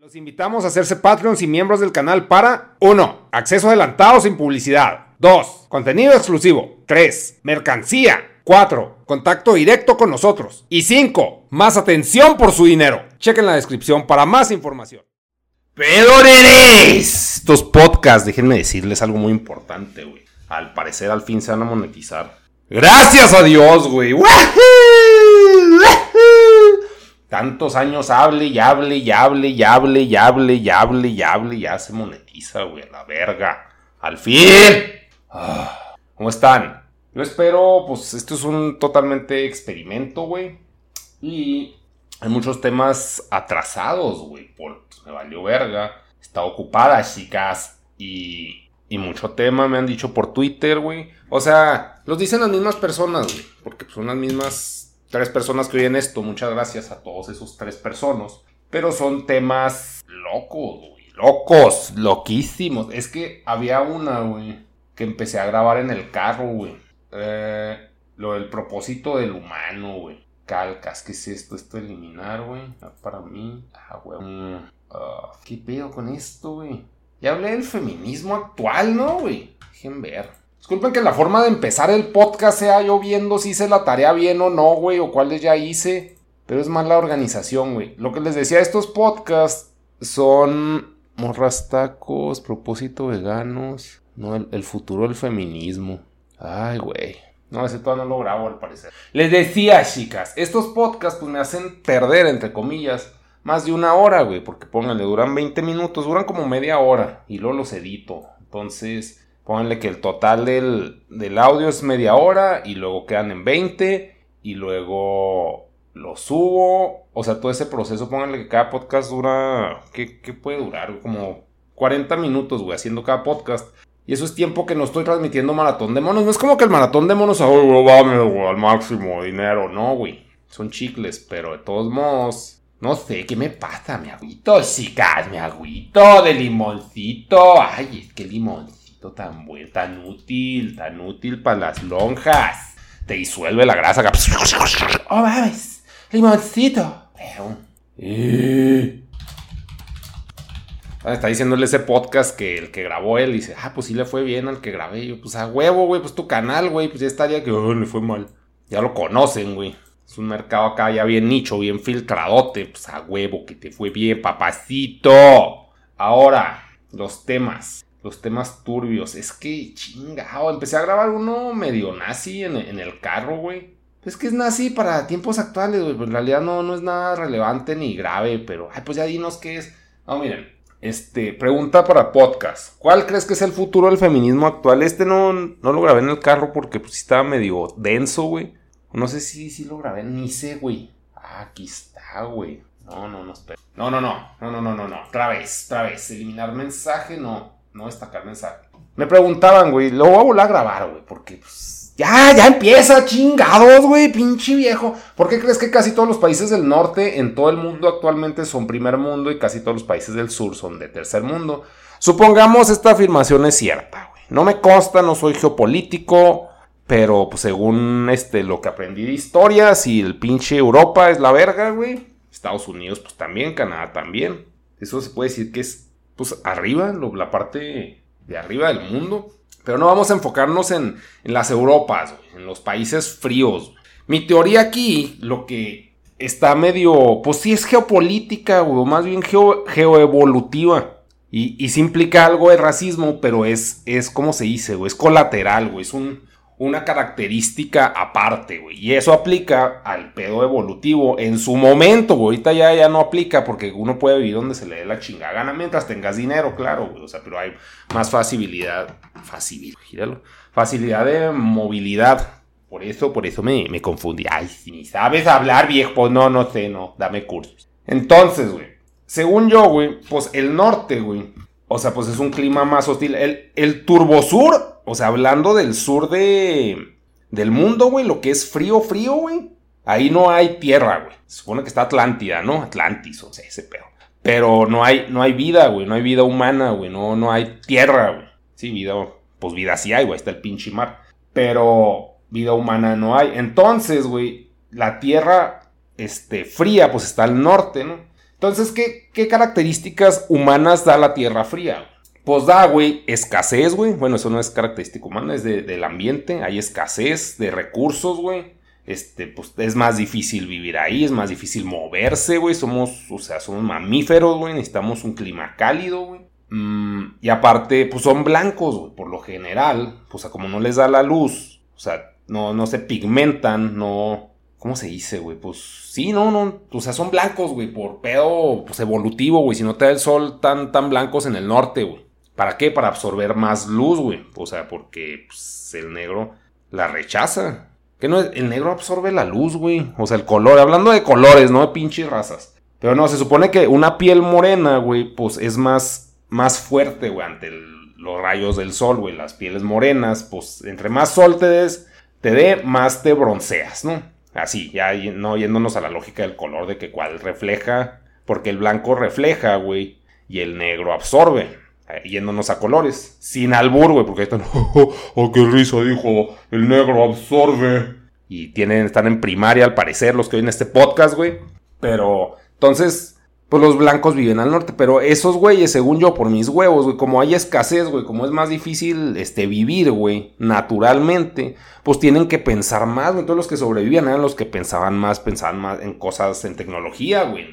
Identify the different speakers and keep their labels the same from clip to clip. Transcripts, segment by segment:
Speaker 1: Los invitamos a hacerse Patreons y miembros del canal para 1. Acceso adelantado sin publicidad. 2. Contenido exclusivo. 3. Mercancía. 4. Contacto directo con nosotros. Y 5. Más atención por su dinero. Chequen la descripción para más información. ¡Pedoreres! Estos podcasts, déjenme decirles algo muy importante, güey. Al parecer al fin se van a monetizar. ¡Gracias a Dios, güey! ¡Wahoo! Tantos años hable y hable y hable y hable y hable y hable y hable y ya se monetiza, güey. La verga. ¡Al fin! Ah, ¿Cómo están? Yo espero, pues esto es un totalmente experimento, güey. Y hay muchos temas atrasados, güey. Por, pues, me valió verga. Está ocupada, chicas. Y, y mucho tema me han dicho por Twitter, güey. O sea, los dicen las mismas personas, güey. Porque son las mismas tres personas que oyen esto. Muchas gracias a todos esos tres personas. Pero son temas locos, güey. Locos, loquísimos. Es que había una, güey, que empecé a grabar en el carro, güey. Eh, lo del propósito del humano, güey. Calcas, ¿qué es esto? Esto eliminar, güey. Para mí. Ah, güey. Mm, ah, ¿Qué pedo con esto, güey? Ya hablé del feminismo actual, ¿no, güey? Dejen ver. Disculpen que la forma de empezar el podcast sea yo viendo si hice la tarea bien o no, güey, o cuáles ya hice. Pero es más la organización, güey. Lo que les decía, estos podcasts son morras tacos, propósito veganos. No, el, futuro del feminismo. Ay, güey. No, ese todavía no lo grabo al parecer. Les decía, chicas, estos podcasts pues me hacen perder, entre comillas, más de una hora, güey. Porque pónganle, duran 20 minutos, duran como media hora. Y luego los edito. Entonces, pónganle que el total del, del audio es media hora. Y luego quedan en 20. Y luego lo subo. O sea, todo ese proceso, pónganle que cada podcast dura. ¿Qué, qué puede durar? Como 40 minutos, güey, haciendo cada podcast. Y eso es tiempo que no estoy transmitiendo maratón de monos. No es como que el maratón de monos, oh, vamos, güey, al máximo dinero. No, güey. Son chicles, pero de todos modos. No sé, ¿qué me pasa? Me agüito, chicas, me agüito de limoncito. Ay, es que limoncito tan bueno, tan útil, tan útil para las lonjas. Te disuelve la grasa. Oh, mames, limoncito. Eh. Está diciéndole ese podcast que el que grabó él dice, ah, pues sí le fue bien al que grabé. Yo, pues a huevo, güey, pues tu canal, güey, pues ya estaría que oh, le fue mal. Ya lo conocen, güey. Es un mercado acá ya bien nicho, bien filtradote. Pues a huevo, que te fue bien, papacito. Ahora, los temas. Los temas turbios. Es que chingado. Empecé a grabar uno medio nazi en, en el carro, güey. Es que es nazi para tiempos actuales, güey. Pero en realidad no, no es nada relevante ni grave. Pero, ay, pues ya dinos qué es. No, miren. Este, pregunta para podcast. ¿Cuál crees que es el futuro del feminismo actual? Este no, no lo grabé en el carro porque pues estaba medio denso, güey. No sé si, si lo grabé, ni sé, güey. Ah, aquí está, güey. No, no, no, espera. No, no, no, no, no, no, no, no. Otra vez. Eliminar mensaje, no. No destacar mensaje. Me preguntaban, güey, lo voy a volver a grabar, güey, porque pues, ya, ya empieza, chingados, güey, pinche viejo. ¿Por qué crees que casi todos los países del norte en todo el mundo actualmente son primer mundo y casi todos los países del sur son de tercer mundo? Supongamos esta afirmación es cierta, güey. No me consta, no soy geopolítico, pero pues según este, lo que aprendí de historia, si el pinche Europa es la verga, güey, Estados Unidos pues también, Canadá también. Eso se puede decir que es pues arriba, la parte de arriba del mundo. Pero no vamos a enfocarnos en, las Europas, en los países fríos. Mi teoría aquí, lo que está medio, pues sí es geopolítica, o más bien geoevolutiva. Y, y sí implica algo de racismo, pero es, es como se dice, güey, es colateral, güey, es un, una característica aparte, güey. Y eso aplica al pedo evolutivo en su momento, güey. Ahorita ya, ya no aplica porque uno puede vivir donde se le dé la chingada gana mientras tengas dinero, claro, güey. O sea, pero hay más facilidad, facilidad, gíralo, facilidad de movilidad. Por eso, por eso me, me confundí. Ay, si ni sabes hablar, viejo. Pues no, no sé, no. Dame cursos. Entonces, güey. Según yo, güey, pues el norte, güey. O sea, pues es un clima más hostil. El, el turbosur o sea, hablando del sur de, del mundo, güey, lo que es frío, frío, güey. Ahí no hay tierra, güey. Se supone que está Atlántida, ¿no? Atlantis, o sea, ese pedo. Pero no hay, no hay vida, güey. No hay vida humana, güey. No, no hay tierra, güey. Sí, vida, pues vida sí hay, güey. Está el pinche mar. Pero vida humana no hay. Entonces, güey, la tierra, este, fría, pues está al norte, ¿no? Entonces, ¿qué, qué características humanas da la tierra fría? Pues da, güey, escasez, güey. Bueno, eso no es característico humano, es del ambiente. Hay escasez de recursos, güey. Este, pues es más difícil vivir ahí, es más difícil moverse, güey. Somos, o sea, somos mamíferos, güey. Necesitamos un clima cálido, güey. Mm, y aparte, pues son blancos, güey. Por lo general, pues como no les da la luz, o sea, no, no se pigmentan, no. ¿Cómo se dice, güey? Pues sí, no, no. O sea, son blancos, güey, por pedo pues, evolutivo, güey. Si no te da el sol tan, tan blancos en el norte, güey. ¿Para qué? Para absorber más luz, güey. O sea, porque pues, el negro la rechaza. Que no, el negro absorbe la luz, güey. O sea, el color. Hablando de colores, no de pinches razas. Pero no, se supone que una piel morena, güey, pues es más, más fuerte, güey, ante los rayos del sol, güey. Las pieles morenas, pues entre más sol te des, te dé, más te bronceas, ¿no? Así, ya no yéndonos a la lógica del color de que cuál refleja. Porque el blanco refleja, güey. Y el negro absorbe. Eh, yéndonos a colores. Sin albur, güey, porque están, oh, oh, qué risa, dijo, el negro absorbe. Y tienen, están en primaria al parecer los que oyen este podcast, güey. Pero, entonces, pues los blancos viven al norte. Pero esos güeyes, según yo, por mis huevos, güey, como hay escasez, güey, como es más difícil este, vivir, güey, naturalmente, pues tienen que pensar más, güey. Todos los que sobrevivían eran los que pensaban más, pensaban más en cosas, en tecnología, güey,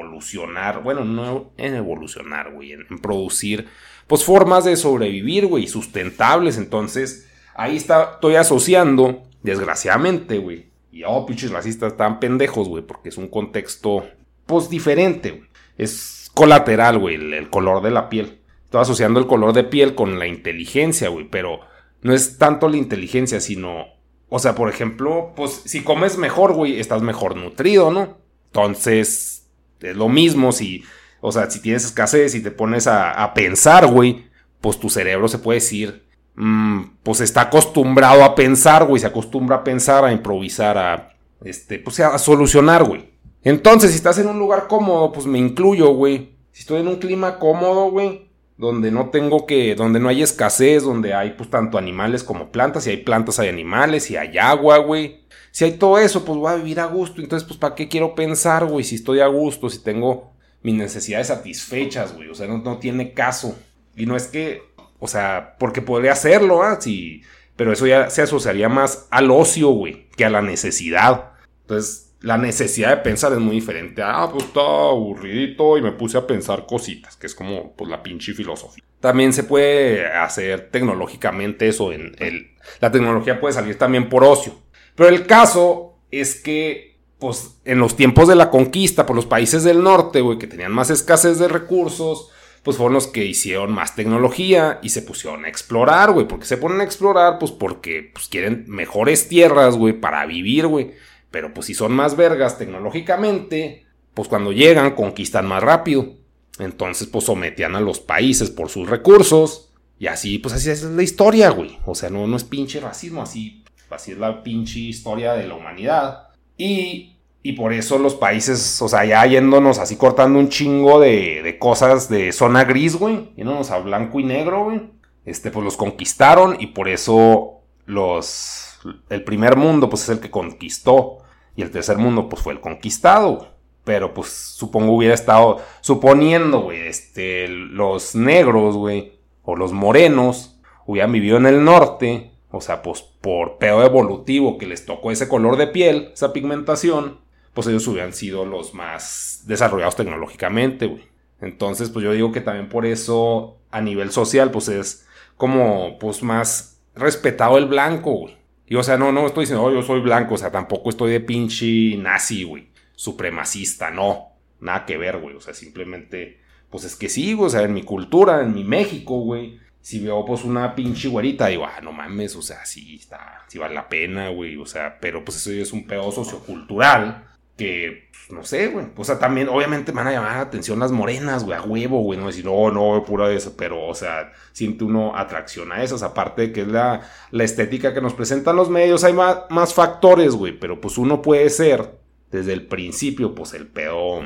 Speaker 1: evolucionar, bueno, no en evolucionar, güey, en, producir, pues formas de sobrevivir, güey, sustentables. Entonces, ahí está, estoy asociando, desgraciadamente, güey. Y, oh, pinches racistas tan pendejos, güey, porque es un contexto, pues, diferente, güey. Es colateral, güey, el, color de la piel. Estoy asociando el color de piel con la inteligencia, güey, pero no es tanto la inteligencia, sino, o sea, por ejemplo, pues, si comes mejor, güey, estás mejor nutrido, ¿no? Entonces, es lo mismo si, o sea, si tienes escasez y te pones a, pensar, güey, pues tu cerebro se puede decir, mm, pues está acostumbrado a pensar, güey, se acostumbra a pensar, a improvisar, a, este, pues a solucionar, güey. Entonces, si estás en un lugar cómodo, pues me incluyo, güey. Si estoy en un clima cómodo, güey, donde no tengo que, donde no hay escasez, donde hay pues tanto animales como plantas, si hay plantas hay animales, si hay agua, güey. Si hay todo eso, pues voy a vivir a gusto. Entonces, pues, ¿para qué quiero pensar, güey? Si estoy a gusto, si tengo mis necesidades satisfechas, güey. O sea, no, tiene caso. Y no es que, o sea, porque podría hacerlo, ¿ah? Sí, pero eso ya se asociaría más al ocio, güey, que a la necesidad. Entonces, la necesidad de pensar es muy diferente. Ah, pues está aburridito y me puse a pensar cositas, que es como pues, la pinche filosofía. También se puede hacer tecnológicamente eso. En el, la tecnología puede salir también por ocio. Pero el caso es que, pues, en los tiempos de la conquista por los países del norte, güey, que tenían más escasez de recursos, pues fueron los que hicieron más tecnología y se pusieron a explorar, güey. ¿Por qué se ponen a explorar? Pues porque pues, quieren mejores tierras, güey, para vivir, güey. Pero pues si son más vergas tecnológicamente, pues cuando llegan conquistan más rápido. Entonces, pues sometían a los países por sus recursos. Y así, pues así es la historia, güey. O sea, no, no es pinche racismo, así, así es la pinche historia de la humanidad. Y, y por eso los países, o sea, ya yéndonos así cortando un chingo de, de cosas de zona gris, güey. Yéndonos a blanco y negro, güey. Este, pues los conquistaron y por eso los... El primer mundo, pues es el que conquistó. Y el tercer mundo, pues fue el conquistado. Pero pues supongo hubiera estado, suponiendo, güey, este, los negros, güey, o los morenos, hubieran vivido en el norte, o sea, pues por pedo evolutivo que les tocó ese color de piel, esa pigmentación, pues ellos hubieran sido los más desarrollados tecnológicamente, güey. Entonces, pues yo digo que también por eso, a nivel social, pues es como, pues más respetado el blanco, güey. Y o sea, no, no estoy diciendo, oh, yo soy blanco, o sea, tampoco estoy de pinche nazi, güey. Supremacista, no, nada que ver, güey, o sea, simplemente, pues es que sí, güey, o sea, en mi cultura, en mi México, güey, si veo pues una pinche güerita, digo, ah, no mames, o sea, sí está, sí vale la pena, güey, o sea, pero pues eso es un pedo sociocultural que, pues, no sé, güey, o sea, también, obviamente me van a llamar la atención las morenas, güey, a huevo, güey, no decir, no, no, pura de eso, pero, o sea, siente uno atracción a esas, aparte de que es la, la estética que nos presentan los medios, hay más, más factores, güey, pero pues uno puede ser desde el principio, pues el pedo,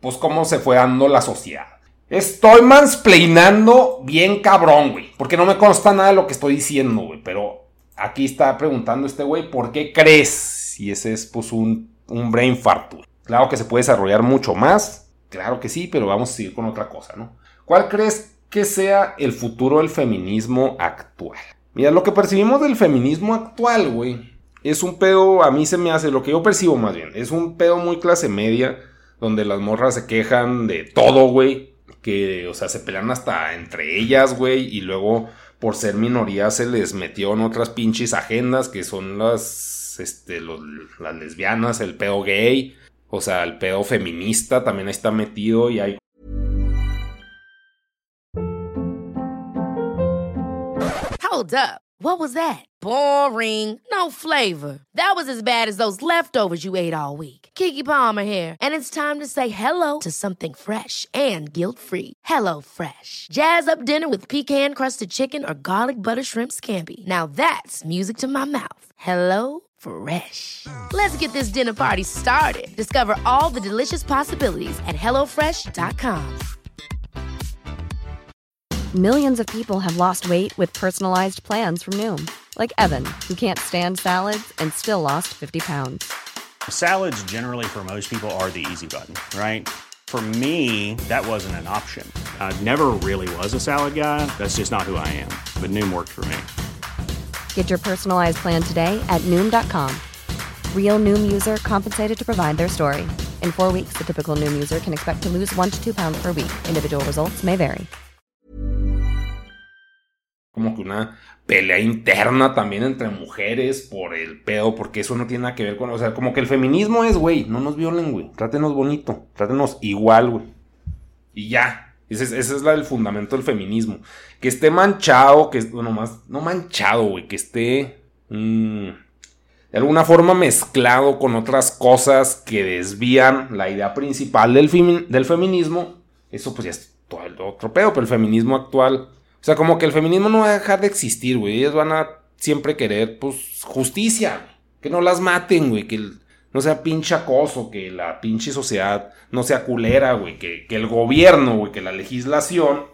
Speaker 1: pues cómo se fue dando la sociedad. Estoy mansplainando bien cabrón, güey, porque no me consta nada de lo que estoy diciendo, güey, pero aquí está preguntando este güey, ¿por qué crees? Y ese es pues un, un brain fart, Claro que se puede desarrollar mucho más, claro que sí, pero vamos a seguir con otra cosa, ¿no? ¿Cuál crees que sea el futuro del feminismo actual? Mira, lo que percibimos del feminismo actual, güey, es un pedo, a mí se me hace, lo que yo percibo más bien, es un pedo muy clase media, donde las morras se quejan de todo, güey, que, o sea, se pelean hasta entre ellas, güey, y luego por ser minoría se les metió en otras pinches agendas, que son las, este, las lesbianas, el pedo gay, o sea, el pedo feminista también está metido y hay
Speaker 2: Hold up. What was that? Boring. No flavor. That was as bad as those leftovers you ate all week. Kiki Palmer here, and it's time to say hello to something fresh and guilt-free. Hello Fresh. Jazz up dinner with pecan-crusted chicken or garlic butter shrimp scampi. Now that's music to my mouth. Hello Fresh. Let's get this dinner party started. Discover all the delicious possibilities at hellofresh.com.
Speaker 3: Millions of people have lost weight with personalized plans from Noom, like Evan, who can't stand salads and still lost 50 pounds.
Speaker 4: Salads, generally, for most people, are the easy button, right? For me, that wasn't an option. I never really was a salad guy. That's just not who I am. But Noom worked for me.
Speaker 3: Get your personalized plan today at Noom.com. Real Noom user compensated to provide their story. In four weeks, the typical Noom user can expect to lose one to two pounds per week. Individual results may vary.
Speaker 1: como que una pelea interna también entre mujeres por el pedo, porque eso no tiene nada que ver con, o sea, como que el feminismo es, güey, no nos violen, güey, trátenos bonito, trátenos igual, güey. Y ya, ese, es la, el fundamento del feminismo. Que esté manchado, que, bueno, más, no manchado, güey, que esté mm, de alguna forma mezclado con otras cosas que desvían la idea principal del, del feminismo, eso pues ya es todo el otro pedo, pero el feminismo actual o sea, como que el feminismo no va a dejar de existir, güey. Ellos van a siempre querer, pues, justicia, Que no las maten, güey. Que no sea pinche acoso, que la pinche sociedad no sea culera, güey. Que, el gobierno, güey, que la legislación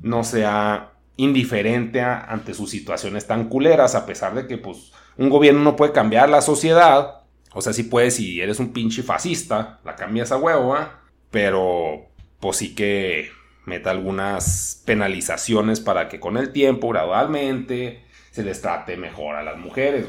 Speaker 1: no sea indiferente ante sus situaciones tan culeras, a pesar de que, pues, un gobierno no puede cambiar la sociedad. O sea, sí puede si eres un pinche fascista, la cambias a huevo, ¿eh? Pero, pues sí que meta algunas penalizaciones para que con el tiempo, gradualmente, se les trate mejor a las mujeres,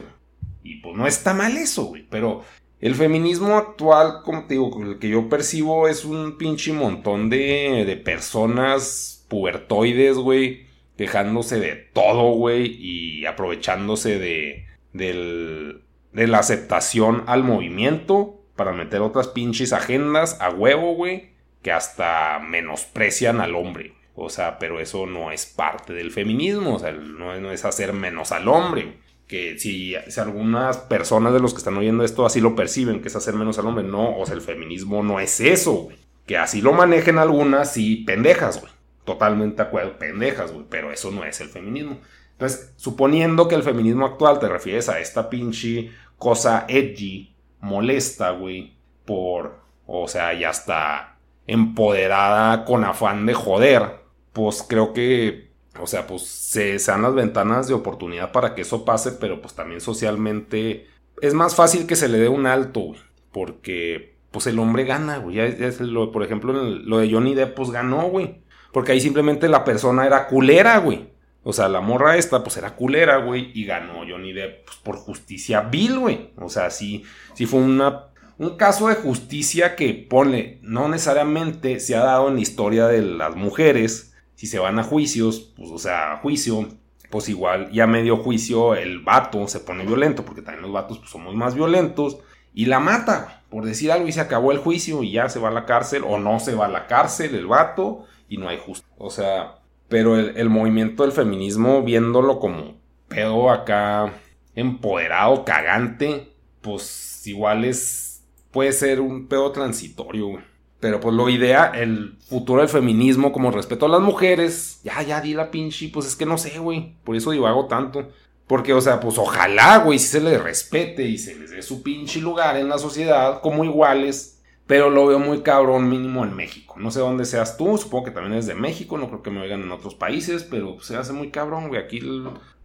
Speaker 1: Y pues no está mal eso, güey. Pero el feminismo actual, como te digo, el que yo percibo es un pinche montón de, de personas pubertoides, güey, quejándose de todo, güey, y aprovechándose de, del, de la aceptación al movimiento para meter otras pinches agendas a huevo, güey que hasta menosprecian al hombre. O sea, pero eso no es parte del feminismo, o sea, no, es hacer menos al hombre. Que si, algunas personas de los que están oyendo esto así lo perciben, que es hacer menos al hombre, no, o sea, el feminismo no es eso, Que así lo manejen algunas y pendejas, güey. Totalmente acuerdo, pendejas, güey. Pero eso no es el feminismo. Entonces, suponiendo que el feminismo actual te refieres a esta pinche cosa edgy, molesta, güey, por, o sea, ya está empoderada con afán de joder, pues creo que, o sea, pues se, dan las ventanas de oportunidad para que eso pase, pero pues también socialmente es más fácil que se le dé un alto, güey, porque pues el hombre gana, güey. Es lo, por ejemplo, lo de Johnny Depp, pues ganó, güey. Porque ahí simplemente la persona era culera, güey. O sea, la morra esta, pues era culera, güey. Y ganó Johnny Depp pues, por justicia vil, güey. O sea, sí, sí fue una, un caso de justicia que, pone, no necesariamente se ha dado en la historia de las mujeres. Si se van a juicios, pues, o sea, a juicio, pues igual ya medio juicio el vato se pone violento, porque también los vatos pues, somos más violentos. Y la mata, por decir algo, y se acabó el juicio y ya se va a la cárcel, o no se va a la cárcel el vato, y no hay justo. O sea, pero el, movimiento del feminismo, viéndolo como pedo acá empoderado, cagante, pues igual es. puede ser un pedo transitorio, Pero pues lo idea, el futuro del feminismo como respeto a las mujeres, ya, ya di la pinche, pues es que no sé, güey. Por eso digo, hago tanto. Porque, o sea, pues ojalá, güey, si se les respete y se les dé su pinche lugar en la sociedad como iguales pero lo veo muy cabrón mínimo en México. No sé dónde seas tú, supongo que también es de México, no creo que me oigan en otros países, pero se hace muy cabrón, güey. Aquí,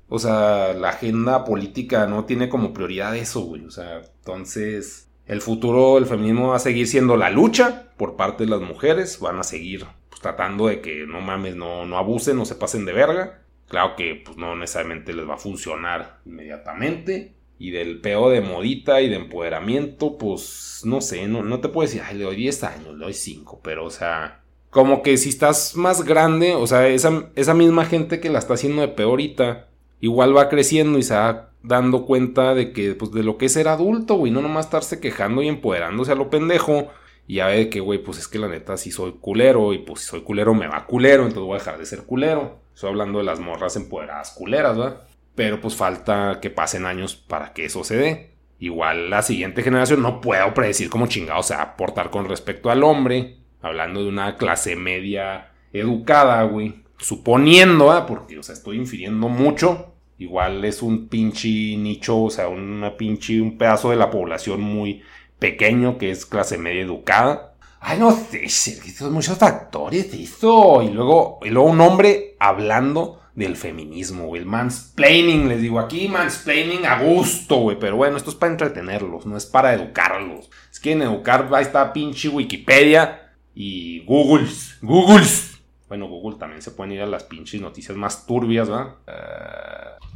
Speaker 1: o sea, la agenda política no tiene como prioridad eso, güey. O sea, entonces, el futuro del feminismo va a seguir siendo la lucha por parte de las mujeres, van a seguir pues, tratando de que no mames, no, no abusen, no se pasen de verga. Claro que pues no necesariamente les va a funcionar inmediatamente, y del peo de modita y de empoderamiento, pues no sé, no, no te puedo decir, ay, le doy 10 años, le doy 5, pero o sea, como que si estás más grande, o sea, esa, esa misma gente que la está haciendo de peorita, igual va creciendo y se va dando cuenta de que, pues, de lo que es ser adulto, güey, no nomás estarse quejando y empoderándose a lo pendejo. Y ya ve que, güey, pues es que la neta sí soy culero y pues si soy culero me va culero, entonces voy a dejar de ser culero. Estoy hablando de las morras empoderadas culeras, ¿verdad? pero pues falta que pasen años para que eso se dé. Igual la siguiente generación no puedo predecir cómo chingado se va a portar con respecto al hombre, hablando de una clase media educada, güey. Suponiendo, ¿ah? porque, o sea, estoy infiriendo mucho. Igual es un pinche nicho, o sea, una pinche, un pedazo de la población muy pequeño que es clase media educada. Ay, no sé, son muchos factores eso. Y luego, y luego un hombre hablando del feminismo, güey. El mansplaining, les digo aquí, mansplaining a gusto, güey. Pero bueno, esto es para entretenerlos, no es para educarlos. Si quieren educar, ahí está pinche Wikipedia y Googles. Googles. Bueno, Google también se pueden ir a las pinches noticias más turbias, ¿verdad? Eh,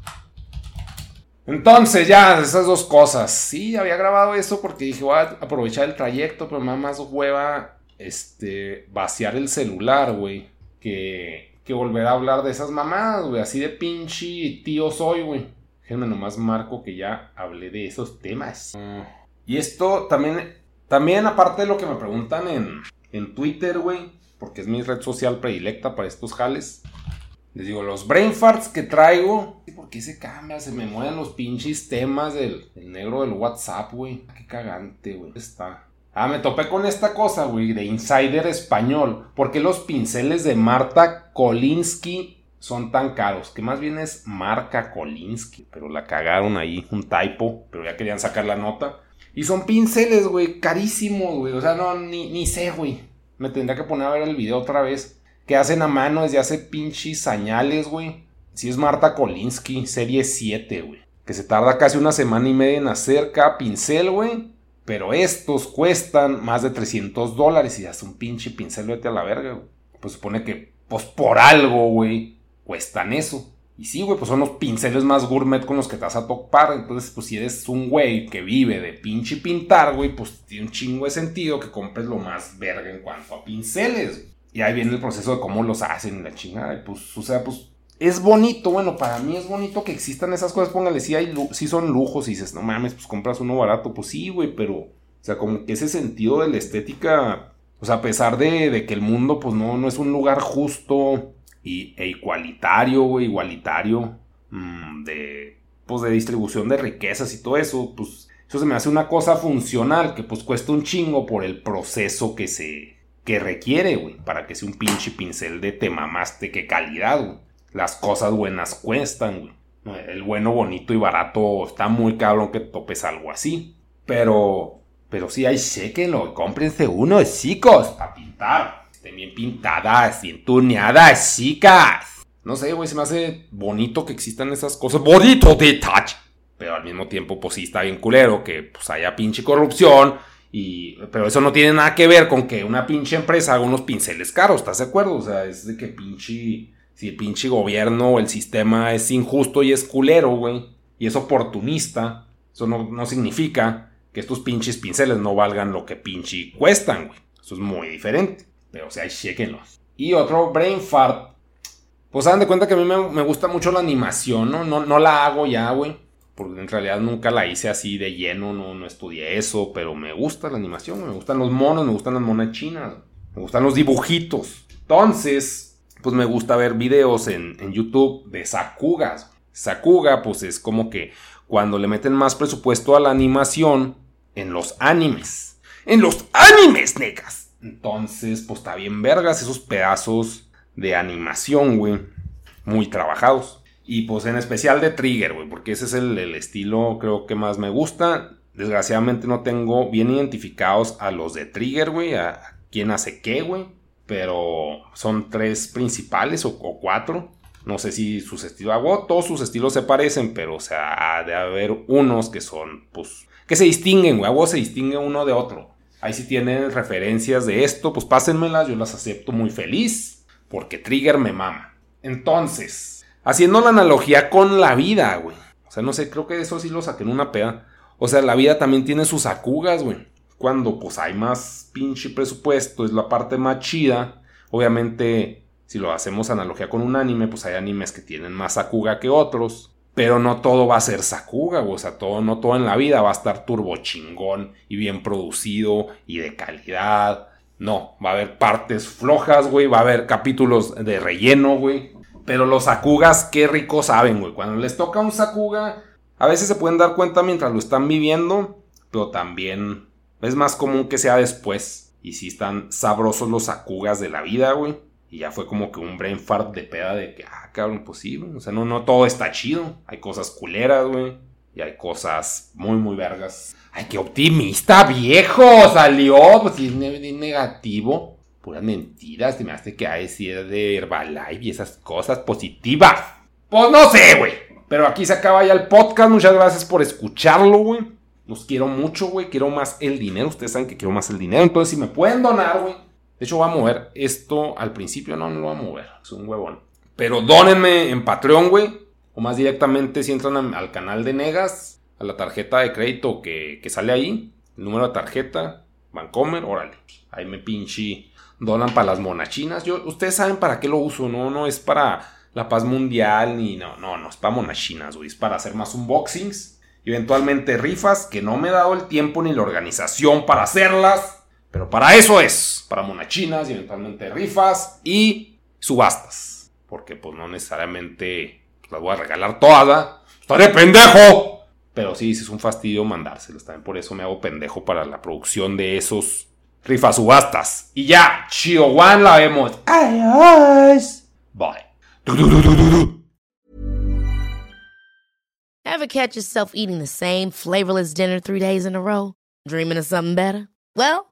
Speaker 1: entonces, ya, esas dos cosas. Sí, había grabado eso porque dije, voy a aprovechar el trayecto, pero me más hueva este, vaciar el celular, güey. Que que volver a hablar de esas mamadas, güey. Así de pinche tío soy, güey. Déjenme nomás marco que ya hablé de esos temas. y esto también, también aparte de lo que me preguntan en, en Twitter, güey. Porque es mi red social predilecta para estos jales. Les digo, los brain farts que traigo. ¿Por qué se cambia? Se me mueven los pinches temas del, negro del WhatsApp, güey. Qué cagante, güey. Está. Ah, me topé con esta cosa, güey, de Insider Español. ¿Por qué los pinceles de Marta Kolinsky son tan caros? Que más bien es Marca Kolinsky, pero la cagaron ahí, un typo, pero ya querían sacar la nota. Y son pinceles, güey, carísimos, güey. O sea, no, ni, ni sé, güey. Me tendría que poner a ver el video otra vez. Que hacen a mano desde hace pinches señales, güey. Si es Marta Kolinsky, serie 7, güey. Que se tarda casi una semana y media en hacer cada pincel, güey. Pero estos cuestan más de 300 dólares y hace un pinche pincel, vete a la verga, güey. Pues supone que, pues por algo, güey, cuestan eso. Y sí, güey, pues son los pinceles más gourmet con los que te vas a topar. Entonces, pues si eres un güey que vive de pinche pintar, güey, pues tiene un chingo de sentido que compres lo más verga en cuanto a pinceles. Y ahí viene el proceso de cómo los hacen, la chingada. Y pues, o sea, pues es bonito, bueno, para mí es bonito que existan esas cosas, póngale, si hay, si son lujos y dices, no mames, pues compras uno barato, pues sí, güey, pero, o sea, como que ese sentido de la estética, o sea, a pesar de, que el mundo, pues no, no es un lugar justo y, e igualitario, güey, igualitario, mm, de, pues de distribución de riquezas y todo eso, pues eso se me hace una cosa funcional que pues cuesta un chingo por el proceso que se, que requiere, güey, para que sea un pinche pincel de te mamaste, qué calidad, güey. Las cosas buenas cuestan, güey. El bueno, bonito y barato está muy cabrón que topes algo así. Pero, pero sí, hay lo cómprense uno, chicos, para pintar. Estén bien pintadas, bien tuneadas, chicas. No sé, güey, se me hace bonito que existan esas cosas. Bonito de touch. Pero al mismo tiempo, pues sí está bien culero que pues haya pinche corrupción y, pero eso no tiene nada que ver con que una pinche empresa haga unos pinceles caros, ¿estás de acuerdo? O sea, es de que pinche, si el pinche gobierno o el sistema es injusto y es culero, güey, y es oportunista, eso no, significa que estos pinches pinceles no valgan lo que pinche cuestan, güey. Eso es muy diferente. Pero o sea, chequenlos. Y otro brain fart. Pues hagan de cuenta que a mí me, gusta mucho la animación, ¿no? No, no la hago ya, güey porque en realidad nunca la hice así de lleno, no, no estudié eso, pero me gusta la animación, me gustan los monos, me gustan las monas chinas, me gustan los dibujitos. Entonces, pues me gusta ver videos en, en YouTube de Sakugas. Sakuga, pues es como que cuando le meten más presupuesto a la animación en los animes. En los animes, negas. Entonces, pues está bien vergas esos pedazos de animación, güey. Muy trabajados. Y pues en especial de Trigger, güey, porque ese es el, estilo creo que más me gusta. Desgraciadamente no tengo bien identificados a los de Trigger, güey, a, quién hace qué, güey. Pero son tres principales o, cuatro. No sé si sus estilos, hago, todos sus estilos se parecen, pero o sea, ha de haber unos que son, pues, que se distinguen, güey. A se distingue uno de otro. Ahí si tienen referencias de esto, pues pásenmelas, yo las acepto muy feliz, porque Trigger me mama. Entonces, Haciendo la analogía con la vida, güey. O sea, no sé, creo que eso sí lo saqué en una peda. O sea, la vida también tiene sus acugas, güey. Cuando pues hay más pinche presupuesto, es la parte más chida. Obviamente, si lo hacemos analogía con un anime, pues hay animes que tienen más sakuga que otros. Pero no todo va a ser sakuga, güey. O sea, todo, no todo en la vida va a estar turbo chingón y bien producido y de calidad. No, va a haber partes flojas, güey. Va a haber capítulos de relleno, güey. Pero los Sakugas, qué rico saben, güey. Cuando les toca un Sakuga, a veces se pueden dar cuenta mientras lo están viviendo, pero también es más común que sea después. Y si están sabrosos los Sakugas de la vida, güey. Y ya fue como que un brain fart de peda de que, ah, cabrón, pues sí, güey. O sea, no, no todo está chido. Hay cosas culeras, güey. Y hay cosas muy, muy vergas. ¡Ay, qué optimista, viejo! Salió, pues sí, es negativo puras mentiras. Te me hace que hay decir de Herbalife y esas cosas positivas. Pues no sé, güey. Pero aquí se acaba ya el podcast. Muchas gracias por escucharlo, güey. Los quiero mucho, güey. Quiero más el dinero. Ustedes saben que quiero más el dinero. Entonces, si me pueden donar, güey. De hecho, voy a mover esto al principio. No, no lo voy a mover. Es un huevón. Pero dónenme en Patreon, güey. O más directamente si entran al canal de Negas. A la tarjeta de crédito que, que sale ahí. El número de tarjeta. Vancomer, órale. Ahí me pinche donan para las monachinas. Yo, ustedes saben para qué lo uso, ¿no? No es para la paz mundial ni no, no, no es para monachinas, güey. Es para hacer más unboxings. Eventualmente rifas que no me he dado el tiempo ni la organización para hacerlas. Pero para eso es. Para monachinas y eventualmente rifas y subastas. Porque pues no necesariamente las voy a regalar todas. ¡Estaré pendejo! Pero sí, sí es un fastidio mandárselas. También por eso me hago pendejo para la producción de esos rifa subastas. Y ya, One la vemos. Adiós. Bye.
Speaker 2: Ever catch yourself eating the same flavorless dinner three days in a row? Dreaming of something better? Well,